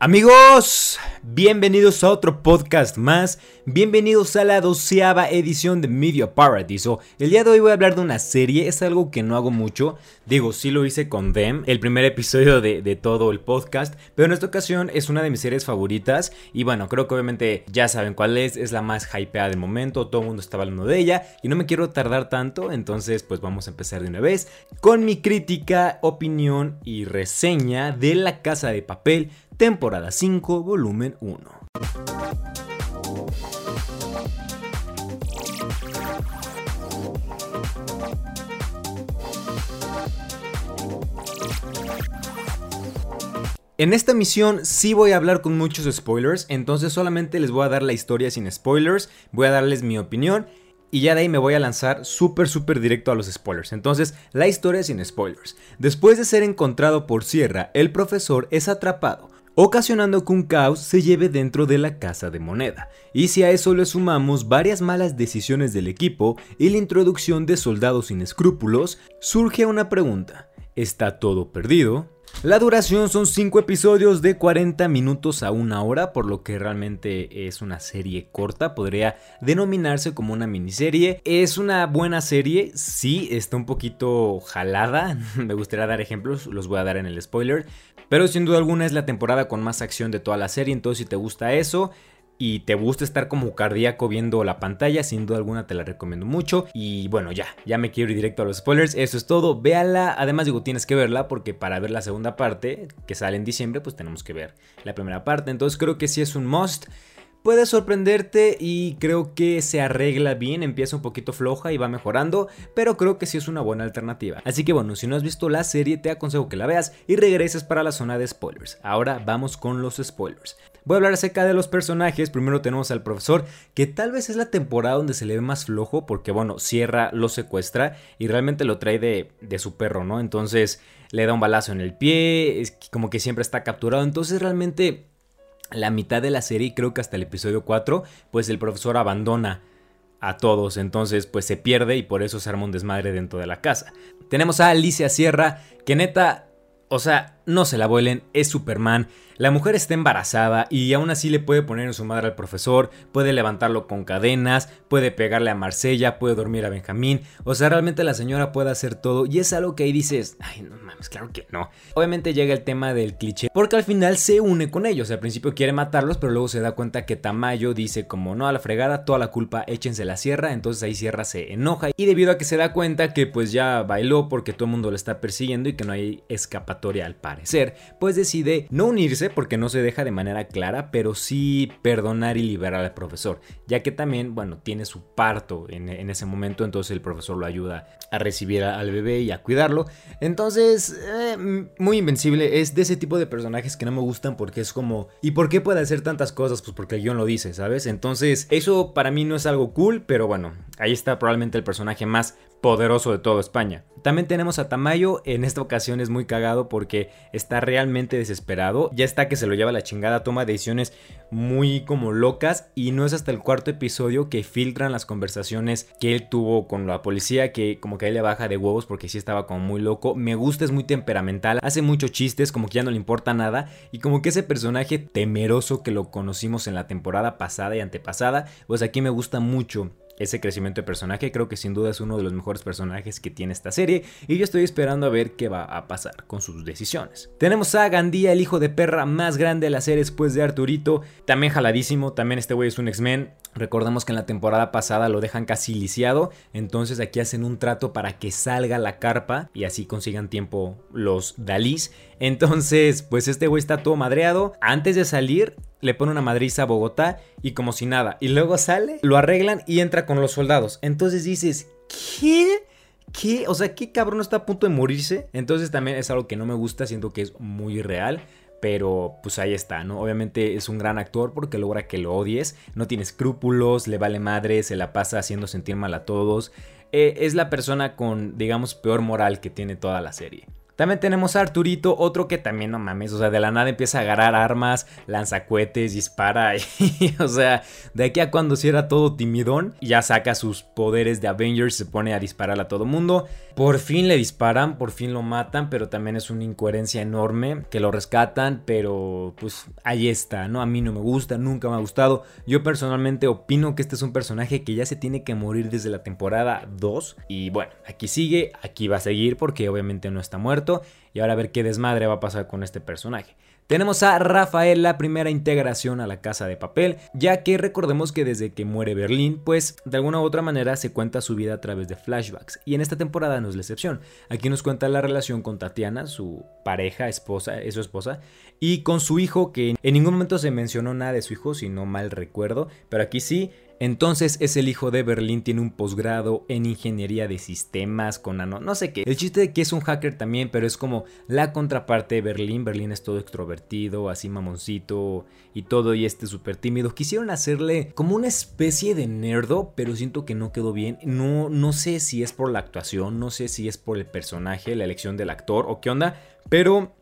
Amigos, bienvenidos a otro podcast más, bienvenidos a la doceava edición de Media Paradiso. El día de hoy voy a hablar de una serie, es algo que no hago mucho, digo, sí lo hice con Them, el primer episodio de, de, todo el podcast, pero en esta ocasión es una de mis series favoritas. Y bueno, creo que obviamente ya saben cuál es, es la más hypeada del momento, todo el mundo está hablando de ella y no me quiero tardar tanto, entonces pues vamos a empezar de una vez con mi crítica, opinión y reseña de La Casa de Papel temporada 5, volumen 1. En esta misión sí voy a hablar con muchos spoilers, entonces solamente les voy a dar la historia sin spoilers, voy a darles mi opinión y ya de ahí me voy a lanzar súper súper directo a los spoilers. Entonces, la historia sin spoilers. Después de ser encontrado por Sierra, el profesor es atrapado ocasionando que un caos se lleve dentro de la casa de moneda. Y si a eso le sumamos varias malas decisiones del equipo y la introducción de soldados sin escrúpulos, surge una pregunta. ¿Está todo perdido? La duración son 5 episodios de 40 minutos a una hora, por lo que realmente es una serie corta, podría denominarse como una miniserie. Es una buena serie, sí, está un poquito jalada, me gustaría dar ejemplos, los voy a dar en el spoiler, pero sin duda alguna es la temporada con más acción de toda la serie, entonces si te gusta eso, y te gusta estar como cardíaco viendo la pantalla, sin duda alguna te la recomiendo mucho. Y bueno, ya, ya me quiero ir directo a los spoilers. Eso es todo, véala. Además, digo, tienes que verla porque para ver la segunda parte, que sale en diciembre, pues tenemos que ver la primera parte. Entonces creo que sí es un must. Puede sorprenderte y creo que se arregla bien, empieza un poquito floja y va mejorando, pero creo que sí es una buena alternativa. Así que bueno, si no has visto la serie te aconsejo que la veas y regreses para la zona de spoilers. Ahora vamos con los spoilers. Voy a hablar acerca de los personajes. Primero tenemos al profesor, que tal vez es la temporada donde se le ve más flojo, porque bueno, Sierra lo secuestra y realmente lo trae de, de su perro, ¿no? Entonces le da un balazo en el pie, es como que siempre está capturado. Entonces realmente la mitad de la serie, creo que hasta el episodio 4, pues el profesor abandona a todos, entonces pues se pierde y por eso se arma un desmadre dentro de la casa. Tenemos a Alicia Sierra, que neta, o sea, no se la vuelen, es Superman, la mujer está embarazada y aún así le puede poner en su madre al profesor, puede levantarlo con cadenas, puede pegarle a Marsella, puede dormir a Benjamín. O sea, realmente la señora puede hacer todo y es algo que ahí dices, ay, no mames, claro que no. Obviamente llega el tema del cliché, porque al final se une con ellos. Al principio quiere matarlos, pero luego se da cuenta que Tamayo dice como no a la fregada, toda la culpa échense la sierra. Entonces ahí Sierra se enoja y debido a que se da cuenta que pues ya bailó porque todo el mundo lo está persiguiendo y que no hay escapatoria al pues decide no unirse porque no se deja de manera clara, pero sí perdonar y liberar al profesor, ya que también, bueno, tiene su parto en, ese momento, entonces el profesor lo ayuda a recibir al bebé y a cuidarlo. Entonces, eh, muy invencible, es de ese tipo de personajes que no me gustan porque es como, ¿y por qué puede hacer tantas cosas? Pues porque el guion lo dice, ¿sabes? Entonces, eso para mí no es algo cool, pero bueno, ahí está probablemente el personaje más poderoso de toda España. También tenemos a Tamayo, en esta ocasión es muy cagado porque está realmente desesperado, ya está que se lo lleva la chingada, toma decisiones muy como locas y no es hasta el cuarto episodio que filtran las conversaciones que él tuvo con la policía que como que a él le baja de huevos porque sí estaba como muy loco, me gusta, es muy temperamental, hace muchos chistes como que ya no le importa nada y como que ese personaje temeroso que lo conocimos en la temporada pasada y antepasada, pues aquí me gusta mucho ese crecimiento de personaje. Creo que sin duda es uno de los mejores personajes que tiene esta serie y yo estoy esperando a ver qué va a pasar con sus decisiones. Tenemos a Gandía, el hijo de perra más grande de la serie después de Arturito, también jaladísimo, también este güey es un X-Men. Recordamos que en la temporada pasada lo dejan casi lisiado, entonces aquí hacen un trato para que salga la carpa y así consigan tiempo los Dalís. Entonces, pues este güey está todo madreado. Antes de salir, le pone una madriza a Bogotá y como si nada. Y luego sale, lo arreglan y entra con los soldados. Entonces dices, ¿qué? ¿Qué? O sea, ¿qué cabrón está a punto de morirse? Entonces también es algo que no me gusta, siento que es muy real. Pero pues ahí está, ¿no? Obviamente es un gran actor porque logra que lo odies. No tiene escrúpulos, le vale madre, se la pasa haciendo sentir mal a todos. Eh, es la persona con, digamos, peor moral que tiene toda la serie. También tenemos a Arturito, otro que también no mames, o sea, de la nada empieza a agarrar armas, lanzacuetes, dispara, y, o sea, de aquí a cuando si era todo timidón, ya saca sus poderes de Avengers, se pone a disparar a todo mundo. Por fin le disparan, por fin lo matan, pero también es una incoherencia enorme que lo rescatan, pero pues ahí está, ¿no? A mí no me gusta, nunca me ha gustado. Yo personalmente opino que este es un personaje que ya se tiene que morir desde la temporada 2. Y bueno, aquí sigue, aquí va a seguir porque obviamente no está muerto y ahora a ver qué desmadre va a pasar con este personaje. Tenemos a Rafael, la primera integración a la casa de papel, ya que recordemos que desde que muere Berlín, pues de alguna u otra manera se cuenta su vida a través de flashbacks, y en esta temporada no es la excepción. Aquí nos cuenta la relación con Tatiana, su pareja, esposa, es su esposa, y con su hijo, que en ningún momento se mencionó nada de su hijo, si no mal recuerdo, pero aquí sí, entonces es el hijo de Berlín, tiene un posgrado en ingeniería de sistemas con ano, no sé qué. El chiste de que es un hacker también, pero es como la contraparte de Berlín. Berlín es todo extrovertido, así mamoncito y todo, y este súper tímido. Quisieron hacerle como una especie de nerdo, pero siento que no quedó bien. No, no sé si es por la actuación, no sé si es por el personaje, la elección del actor o qué onda, pero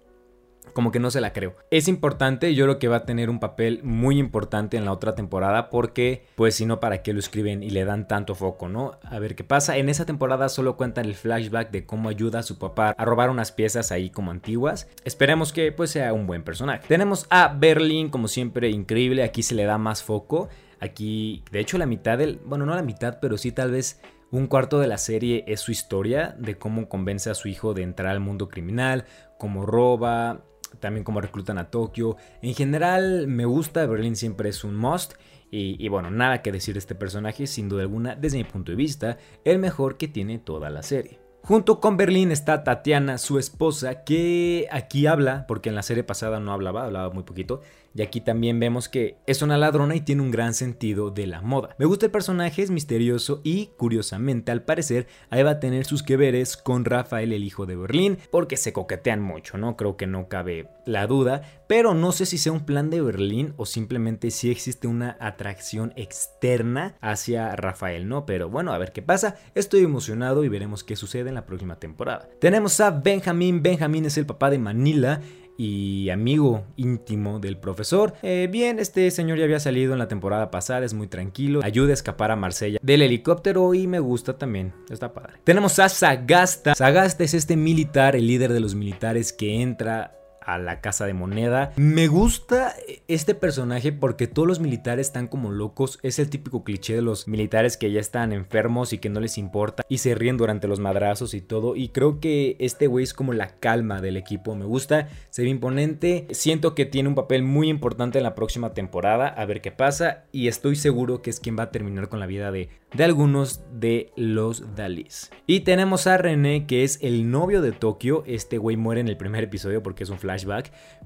como que no se la creo. Es importante, yo creo que va a tener un papel muy importante en la otra temporada porque pues si no, ¿para qué lo escriben y le dan tanto foco, no? A ver qué pasa. En esa temporada solo cuentan el flashback de cómo ayuda a su papá a robar unas piezas ahí como antiguas. Esperemos que pues sea un buen personaje. Tenemos a Berlin como siempre increíble, aquí se le da más foco. Aquí, de hecho, la mitad del, bueno, no la mitad, pero sí tal vez un cuarto de la serie es su historia de cómo convence a su hijo de entrar al mundo criminal, cómo roba, también como reclutan a Tokio. En general me gusta, Berlín siempre es un must. Y, y, bueno, nada que decir de este personaje, sin duda alguna, desde mi punto de vista, el mejor que tiene toda la serie. Junto con Berlín está Tatiana, su esposa, que aquí habla, porque en la serie pasada no hablaba, hablaba muy poquito, y aquí también vemos que es una ladrona y tiene un gran sentido de la moda. Me gusta el personaje, es misterioso y, curiosamente, al parecer, ahí va a tener sus que veres con Rafael, el hijo de Berlín, porque se coquetean mucho, ¿no? Creo que no cabe la duda, pero no sé si sea un plan de Berlín o simplemente si existe una atracción externa hacia Rafael, ¿no? Pero bueno, a ver qué pasa. Estoy emocionado y veremos qué sucede en la próxima temporada. Tenemos a Benjamín. Benjamín es el papá de Manila y amigo íntimo del profesor. Eh, bien, este señor ya había salido en la temporada pasada, es muy tranquilo, ayuda a escapar a Marsella del helicóptero y me gusta también, está padre. Tenemos a Sagasta. Sagasta es este militar, el líder de los militares que entra a la casa de moneda. Me gusta este personaje porque todos los militares están como locos. Es el típico cliché de los militares que ya están enfermos y que no les importa y se ríen durante los madrazos y todo. Y creo que este güey es como la calma del equipo. Me gusta, se ve imponente. Siento que tiene un papel muy importante en la próxima temporada. A ver qué pasa. Y estoy seguro que es quien va a terminar con la vida de, de algunos de los Dalis. Y tenemos a René, que es el novio de Tokio. Este güey muere en el primer episodio porque es un flash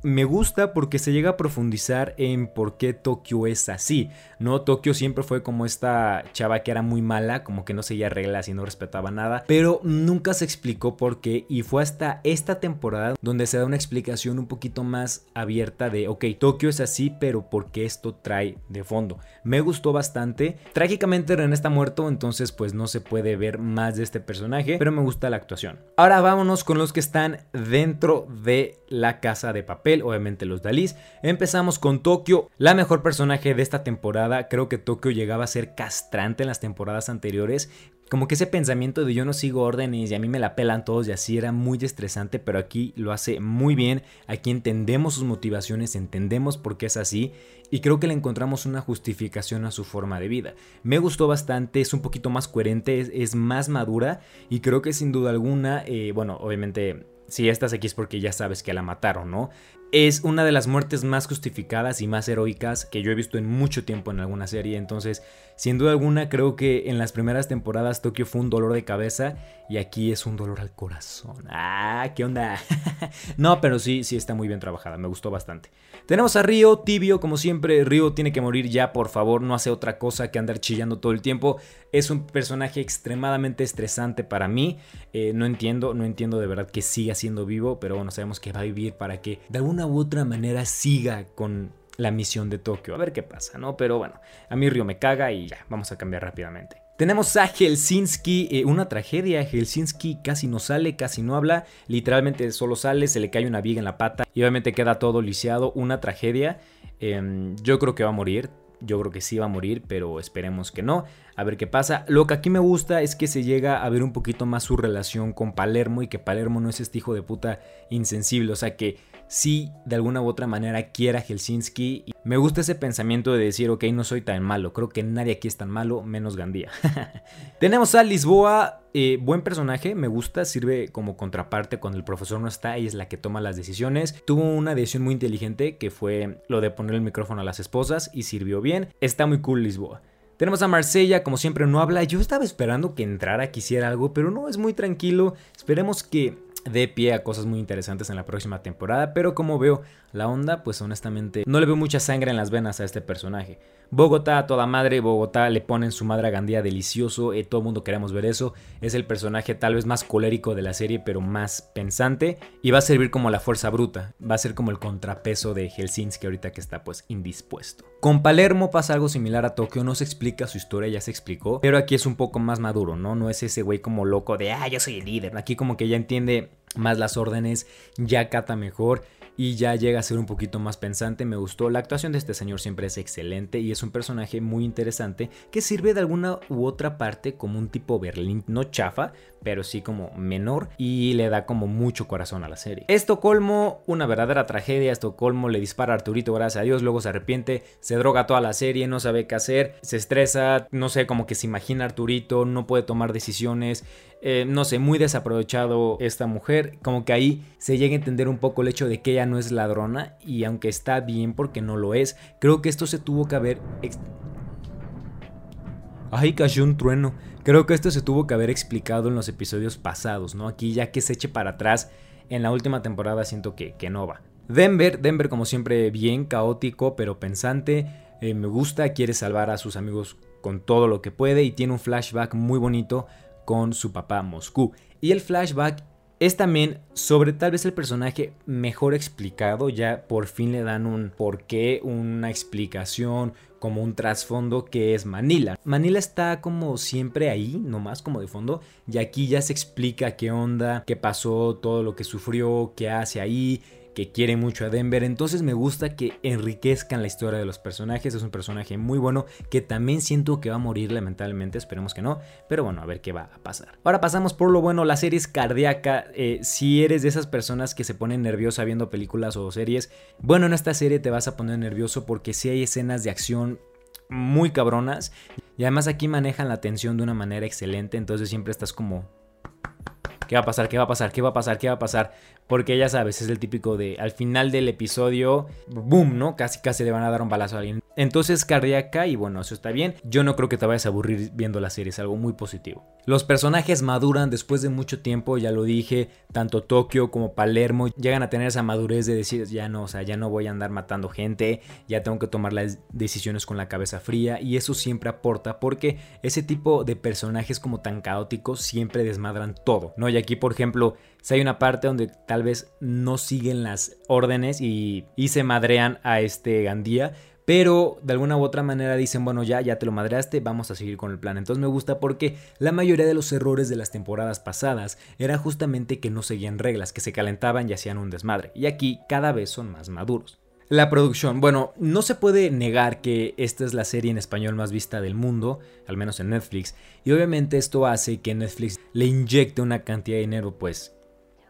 me gusta porque se llega a profundizar en por qué Tokio es así. No, Tokio siempre fue como esta chava que era muy mala, como que no seguía reglas y no respetaba nada, pero nunca se explicó por qué y fue hasta esta temporada donde se da una explicación un poquito más abierta de, ok, Tokio es así, pero ¿por qué esto trae de fondo? Me gustó bastante. Trágicamente René está muerto, entonces pues no se puede ver más de este personaje, pero me gusta la actuación. Ahora vámonos con los que están dentro de la casa de papel, obviamente los Dalís. Empezamos con Tokio, la mejor personaje de esta temporada. Creo que Tokio llegaba a ser castrante en las temporadas anteriores, como que ese pensamiento de yo no sigo órdenes y a mí me la pelan todos y así era muy estresante, pero aquí lo hace muy bien, aquí entendemos sus motivaciones, entendemos por qué es así y creo que le encontramos una justificación a su forma de vida. Me gustó bastante, es un poquito más coherente, es, más madura y creo que sin duda alguna, eh, bueno, obviamente si aquí es porque ya sabes que la mataron, ¿no? Es una de las muertes más justificadas y más heroicas que yo he visto en mucho tiempo en alguna serie, entonces sin duda alguna creo que en las primeras temporadas Tokio fue un dolor de cabeza y aquí es un dolor al corazón. Ah, ¿qué onda? no, pero sí, sí está muy bien trabajada, me gustó bastante. Tenemos a Río, tibio, como siempre, Río tiene que morir ya, por favor, no hace otra cosa que andar chillando todo el tiempo. Es un personaje extremadamente estresante para mí. Eh, no entiendo, no entiendo de verdad que siga siendo vivo, pero bueno, sabemos que va a vivir para que de alguna u otra manera siga con la misión de Tokio. A ver qué pasa, ¿no? Pero bueno, a mí Río me caga y ya, vamos a cambiar rápidamente. Tenemos a Helsinki, eh, una tragedia. Helsinki casi no sale, casi no habla. Literalmente solo sale, se le cae una viga en la pata y obviamente queda todo lisiado. Una tragedia. Em, yo creo que va a morir. Yo creo que sí va a morir, pero esperemos que no. A ver qué pasa. Lo que aquí me gusta es que se llega a ver un poquito más su relación con Palermo y que Palermo no es este hijo de puta insensible. O sea que sí, de alguna u otra manera quiera Helsinki. Me gusta ese pensamiento de decir, ok, no soy tan malo. Creo que nadie aquí es tan malo, menos Gandía. Tenemos a Lisboa, eh, buen personaje, me gusta, sirve como contraparte cuando el profesor no está, ella es la que toma las decisiones. Tuvo una decisión muy inteligente que fue lo de poner el micrófono a las esposas y sirvió bien. Está muy cool Lisboa. Tenemos a Marsella, como siempre no habla. Yo estaba esperando que entrara, quisiera algo, pero no, es muy tranquilo. Esperemos que de pie a cosas muy interesantes en la próxima temporada, pero como veo la onda, pues honestamente no le veo mucha sangre en las venas a este personaje. Bogotá, toda madre, Bogotá le ponen su madre a Gandía delicioso, eh, todo el mundo queremos ver eso. Es el personaje tal vez más colérico de la serie, pero más pensante, y va a servir como la fuerza bruta, va a ser como el contrapeso de Helsinki ahorita que está pues indispuesto. Con Palermo pasa algo similar a Tokio, no se explica su historia, ya se explicó, pero aquí es un poco más maduro, ¿no? No es ese güey como loco de, ah, yo soy el líder. Aquí como que ya entiende más las órdenes, ya cata mejor y ya llega a ser un poquito más pensante. Me gustó. La actuación de este señor siempre es excelente y es un personaje muy interesante que sirve de alguna u otra parte como un tipo Berlín, no chafa, pero sí como menor y le da como mucho corazón a la serie. Estocolmo, una verdadera tragedia. Estocolmo le dispara a Arturito, gracias a Dios, luego se arrepiente, se droga toda la serie, no sabe qué hacer, se estresa, no sé, como que se imagina Arturito, no puede tomar decisiones. Eh, no sé, muy desaprovechado esta mujer. Como que ahí se llega a entender un poco el hecho de que ella no es ladrona y aunque está bien porque no lo es, creo que esto se tuvo que haber... Ay, cayó un trueno. Creo que esto se tuvo que haber explicado en los episodios pasados, ¿no? Aquí ya que se eche para atrás, en la última temporada siento que, que no va. Denver, Denver como siempre bien caótico pero pensante, eh, me gusta, quiere salvar a sus amigos con todo lo que puede y tiene un flashback muy bonito con su papá Moscú. Y el flashback es también sobre tal vez el personaje mejor explicado, ya por fin le dan un porqué, una explicación, como un trasfondo que es Manila. Manila está como siempre ahí, nomás como de fondo, y aquí ya se explica qué onda, qué pasó, todo lo que sufrió, qué hace ahí, que quiere mucho a Denver. Entonces me gusta que enriquezcan la historia de los personajes. Es un personaje muy bueno que también siento que va a morir lamentablemente. Esperemos que no. Pero bueno, a ver qué va a pasar. Ahora pasamos por lo bueno. La serie es cardíaca. Eh, si eres de esas personas que se ponen nerviosa viendo películas o series, bueno, en esta serie te vas a poner nervioso porque si hay escenas de acción muy cabronas. Y además aquí manejan la tensión de una manera excelente. Entonces siempre estás como ¿Qué va a pasar? ¿Qué va a pasar? ¿Qué va a pasar? ¿Qué va a pasar? Porque ya sabes, es el típico de al final del episodio, boom, ¿no? Casi casi le van a dar un balazo a alguien. Entonces cardíaca y bueno, eso está bien. Yo no creo que te vayas a aburrir viendo la serie, es algo muy positivo. Los personajes maduran después de mucho tiempo, ya lo dije, tanto Tokio como Palermo llegan a tener esa madurez de decir, ya no, o sea, ya no voy a andar matando gente, ya tengo que tomar las decisiones con la cabeza fría y eso siempre aporta porque ese tipo de personajes como tan caóticos siempre desmadran todo, ¿no? Aquí, por ejemplo, si hay una parte donde tal vez no siguen las órdenes y, se madrean a este Gandía, pero de alguna u otra manera dicen, bueno, ya, ya te lo madreaste, vamos a seguir con el plan. Entonces me gusta porque la mayoría de los errores de las temporadas pasadas era justamente que no seguían reglas, que se calentaban y hacían un desmadre. Y aquí cada vez son más maduros. La producción. Bueno, no se puede negar que esta es la serie en español más vista del mundo, al menos en Netflix, y obviamente esto hace que Netflix le inyecte una cantidad de dinero pues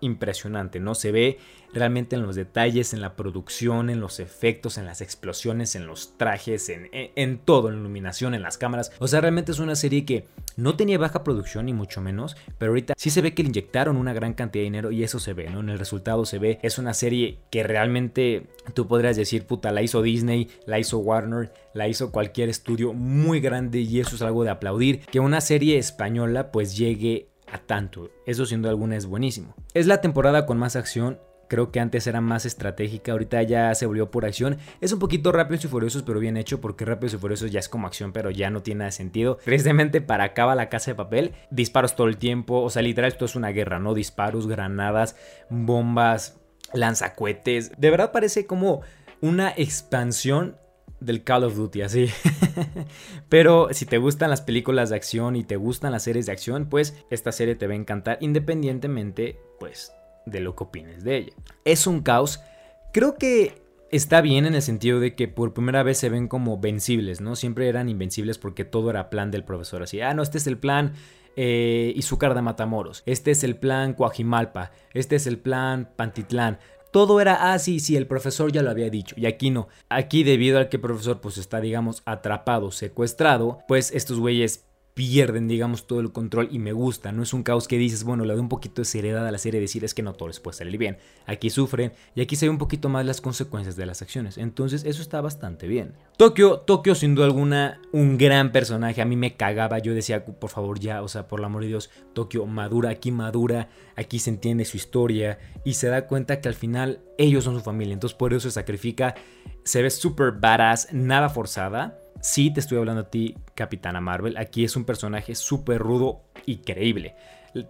impresionante, ¿no? Se ve realmente en los detalles, en la producción, en los efectos, en las explosiones, en los trajes, en, todo, en la iluminación, en las cámaras. O sea, realmente es una serie que no tenía baja producción ni mucho menos, pero ahorita sí se ve que le inyectaron una gran cantidad de dinero y eso se ve, ¿no? En el resultado se ve, es una serie que realmente tú podrías decir, puta, la hizo Disney, la hizo Warner, la hizo cualquier estudio muy grande y eso es algo de aplaudir, que una serie española pues llegue a tanto. Eso siendo alguna es buenísimo. Es la temporada con más acción. Creo que antes era más estratégica, ahorita ya se volvió por acción. Es un poquito Rápidos y Furiosos, pero bien hecho, porque Rápidos y Furiosos ya es como acción, pero ya no tiene nada sentido. Precisamente para acá la casa de papel, disparos todo el tiempo, o sea, literal esto es una guerra, ¿no? Disparos, granadas, bombas, lanzacuetes. De verdad parece como una expansión del Call of Duty, así. Pero si te gustan las películas de acción y te gustan las series de acción, pues esta serie te va a encantar independientemente, pues, de lo que opines de ella. Es un caos. Creo que está bien en el sentido de que por primera vez se ven como vencibles, ¿no? Siempre eran invencibles porque todo era plan del profesor. Así, ah, no, este es el plan eh, Izúcar de Matamoros, este es el plan Coajimalpa, este es el plan Pantitlán. Todo era, ah, sí, sí, el profesor ya lo había dicho. Y aquí no. Aquí debido al que el profesor pues está, digamos, atrapado, secuestrado, pues estos güeyes pierden, digamos, todo el control y me gusta. No es un caos que dices, bueno, le doy un poquito de seriedad a la serie decir es que no todo les puede salir bien. Aquí sufren y aquí se ve un poquito más las consecuencias de las acciones. Entonces, eso está bastante bien. Tokio, Tokio, sin duda alguna, un gran personaje. A mí me cagaba. Yo decía, por favor, ya, o sea, por el amor de Dios, Tokio madura, aquí madura, aquí se entiende su historia y se da cuenta que al final ellos son su familia. Entonces, por eso se sacrifica. Se ve súper badass, nada forzada Sí, te estoy hablando a ti, Capitana Marvel. Aquí es un personaje súper rudo y creíble.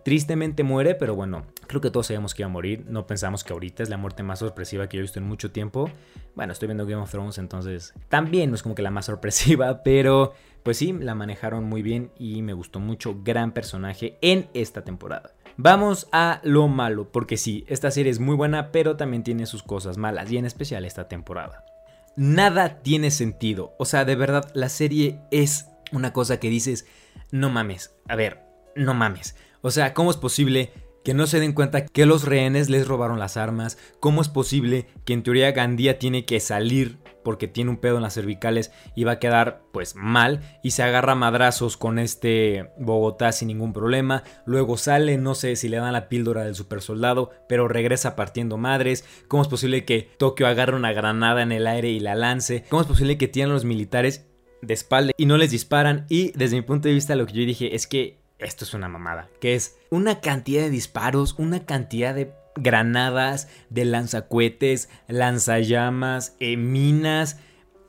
Tristemente muere, pero bueno, creo que todos sabíamos que iba a morir. No pensamos que ahorita es la muerte más sorpresiva que yo he visto en mucho tiempo. Bueno, estoy viendo Game of Thrones, entonces también no es como que la más sorpresiva, pero pues sí, la manejaron muy bien y me gustó mucho. Gran personaje en esta temporada. Vamos a lo malo, porque sí, esta serie es muy buena, pero también tiene sus cosas malas, y en especial esta temporada nada tiene sentido. O sea, de verdad, la serie es una cosa que dices, no mames, a ver, no mames. O sea, ¿cómo es posible que no se den cuenta que los rehenes les robaron las armas? ¿Cómo es posible que en teoría Gandía tiene que salir porque tiene un pedo en las cervicales y va a quedar pues mal y se agarra madrazos con este Bogotá sin ningún problema, luego sale, no sé si le dan la píldora del super soldado, pero regresa partiendo madres, ¿cómo es posible que Tokio agarre una granada en el aire y la lance? ¿Cómo es posible que tienen los militares de espalda y no les disparan? Y desde mi punto de vista lo que yo dije es que esto es una mamada, que es una cantidad de disparos, una cantidad de granadas, de lanzacuetes, lanzallamas, eh, minas,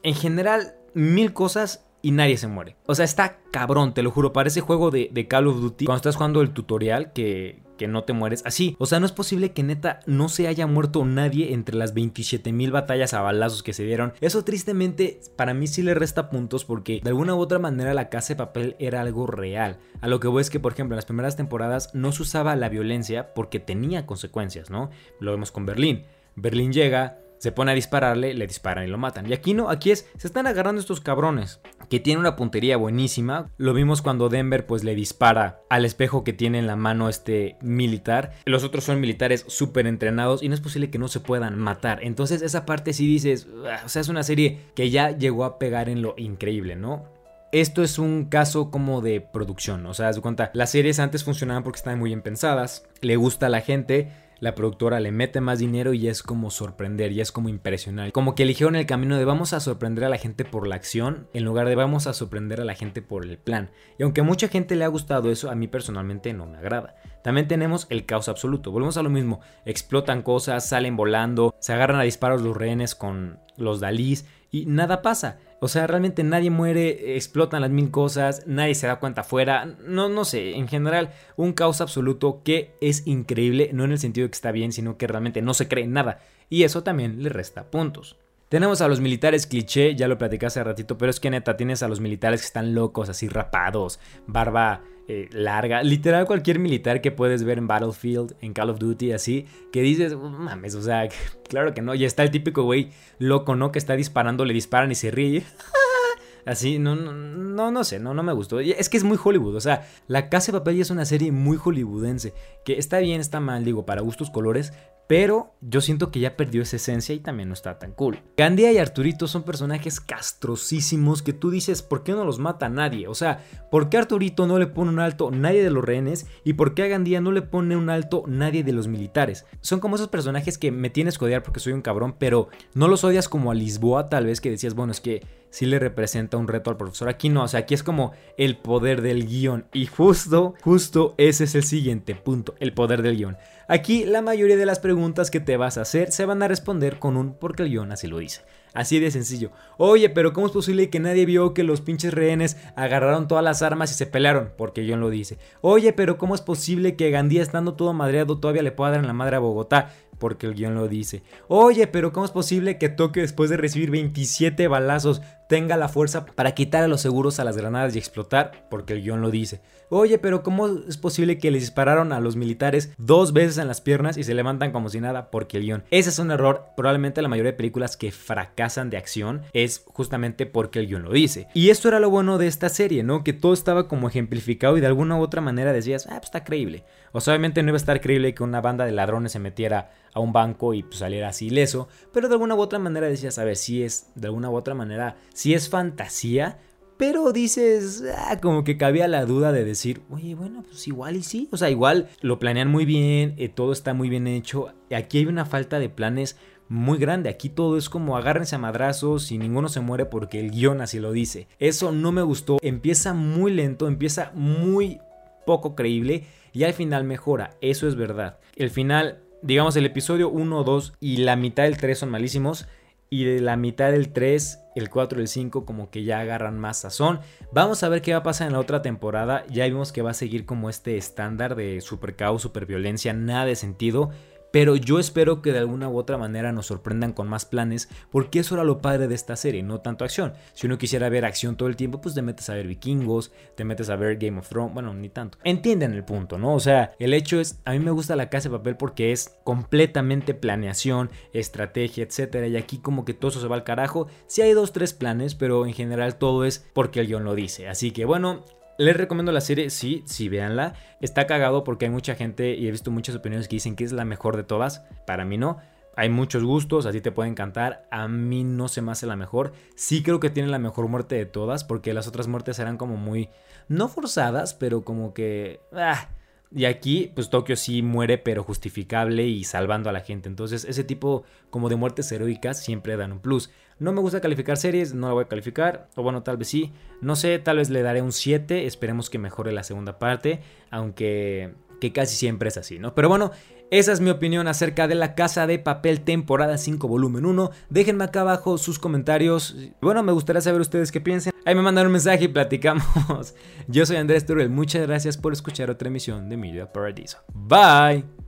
en general mil cosas y nadie se muere. O sea, está cabrón, te lo juro, parece juego de, de Call of Duty cuando estás jugando el tutorial que, que no te mueres así. O sea, no es posible que neta no se haya muerto nadie entre las 27 mil batallas a balazos que se dieron. Eso tristemente para mí sí le resta puntos porque de alguna u otra manera la casa de papel era algo real. A lo que voy es que, por ejemplo, en las primeras temporadas no se usaba la violencia porque tenía consecuencias, ¿no? Lo vemos con Berlín. Berlín llega, se pone a dispararle, le disparan y lo matan. Y aquí no, aquí es, se están agarrando estos cabrones que tienen una puntería buenísima. Lo vimos cuando Denver pues le dispara al espejo que tiene en la mano este militar. Los otros son militares súper entrenados y no es posible que no se puedan matar. Entonces esa parte sí dices, ah, o sea, es una serie que ya llegó a pegar en lo increíble, ¿no? Esto es un caso como de producción, o sea, das cuenta, las series antes funcionaban porque estaban muy bien pensadas, le gusta a la gente, la productora le mete más dinero y es como sorprender, y es como impresionar. Como que eligieron el camino de vamos a sorprender a la gente por la acción en lugar de vamos a sorprender a la gente por el plan. Y aunque a mucha gente le ha gustado eso, a mí personalmente no me agrada. También tenemos el caos absoluto. Volvemos a lo mismo. Explotan cosas, salen volando, se agarran a disparos los rehenes con los dalís y nada pasa. O sea, realmente nadie muere, explotan las mil cosas, nadie se da cuenta afuera. No, no sé, en general, un caos absoluto que es increíble, no en el sentido de que está bien, sino que realmente no se cree nada. Y eso también le resta puntos. Tenemos a los militares cliché, ya lo platicé hace ratito, pero es que neta, tienes a los militares que están locos, así rapados, barba eh, larga, literal cualquier militar que puedes ver en Battlefield, en Call of Duty, así, que dices, mames, o sea, claro que no, y está el típico güey loco, ¿no? Que está disparando, le disparan y se ríe. Así, no, no, no, no sé, no, no me gustó. Es que es muy Hollywood, o sea, La Casa de Papel es una serie muy hollywoodense, que está bien, está mal, digo, para gustos colores, pero yo siento que ya perdió esa esencia y también no está tan cool. Gandía y Arturito son personajes castrosísimos que tú dices, ¿por qué no los mata nadie? O sea, ¿por qué Arturito no le pone un alto nadie de los rehenes? ¿Y por qué a Gandía no le pone un alto nadie de los militares? Son como esos personajes que me tienes que odiar porque soy un cabrón, pero no los odias como a Lisboa tal vez que decías, bueno, es que sí le representa un reto al profesor. Aquí no, o sea, aquí es como el poder del guion. Y justo, justo ese es el siguiente punto, el poder del guion. Aquí la mayoría de las preguntas que te vas a hacer se van a responder con un porque el guion así lo dice. Así de sencillo. Oye, pero ¿cómo es posible que nadie vio que los pinches rehenes agarraron todas las armas y se pelearon? Porque John lo dice. Oye, pero ¿cómo es posible que Gandía estando todo madreado todavía le pueda dar en la madre a Bogotá? Porque el guion lo dice. Oye, pero ¿cómo es posible que Tokio después de recibir 27 balazos tenga la fuerza para quitar a los seguros a las granadas y explotar? Porque el guion lo dice. Oye, pero ¿cómo es posible que les dispararon a los militares dos veces en las piernas y se levantan como si nada? Porque el guion. Ese es un error. Probablemente la mayoría de películas que fracasan de acción es justamente porque el guion lo dice. Y esto era lo bueno de esta serie, ¿no? Que todo estaba como ejemplificado y de alguna u otra manera decías, ah, pues está creíble. O sea, obviamente no iba a estar creíble que una banda de ladrones se metiera a un banco y pues, saliera así ileso, pero de alguna u otra manera decías, a ver, si es, de alguna u otra manera, si es fantasía, pero dices, ah, como que cabía la duda de decir, oye, bueno, pues igual y sí. O sea, igual lo planean muy bien, eh, todo está muy bien hecho. Aquí hay una falta de planes muy grande. Aquí todo es como agárrense a madrazos y ninguno se muere porque el guion así lo dice. Eso no me gustó. Empieza muy lento, empieza muy poco creíble y al final mejora. Eso es verdad. El final digamos, el episodio 1, 2 y la mitad del 3 son malísimos. Y de la mitad del 3, el 4 y el 5 como que ya agarran más sazón. Vamos a ver qué va a pasar en la otra temporada. Ya vimos que va a seguir como este estándar de super caos, super violencia, nada de sentido. Pero yo espero que de alguna u otra manera nos sorprendan con más planes, porque eso era lo padre de esta serie, no tanto acción. Si uno quisiera ver acción todo el tiempo, pues te metes a ver vikingos, te metes a ver Game of Thrones, bueno, ni tanto. Entienden el punto, ¿no? O sea, el hecho es, a mí me gusta la casa de papel porque es completamente planeación, estrategia, etcétera, y aquí como que todo eso se va al carajo. Sí hay dos, tres planes, pero en general todo es porque el guion lo dice. Así que bueno, les recomiendo la serie, sí, sí, véanla. Está cagado porque hay mucha gente y he visto muchas opiniones que dicen que es la mejor de todas. Para mí no. Hay muchos gustos, a ti te puede encantar. A mí no se me hace la mejor. Sí creo que tiene la mejor muerte de todas porque las otras muertes eran como muy... No forzadas, pero como que... Ah, y aquí, pues Tokio sí muere, pero justificable y salvando a la gente. Entonces, ese tipo como de muertes heroicas siempre dan un plus. No me gusta calificar series, no la voy a calificar. O bueno, tal vez sí. No sé, tal vez le daré un 7. Esperemos que mejore la segunda parte. Aunque que casi siempre es así, ¿no? Pero bueno, esa es mi opinión acerca de La Casa de Papel temporada 5 volumen 1. Déjenme acá abajo sus comentarios. Bueno, me gustaría saber ustedes qué piensan. Ahí me mandan un mensaje y platicamos. Yo soy Andrés Turel. Muchas gracias por escuchar otra emisión de Media Paradiso. Bye.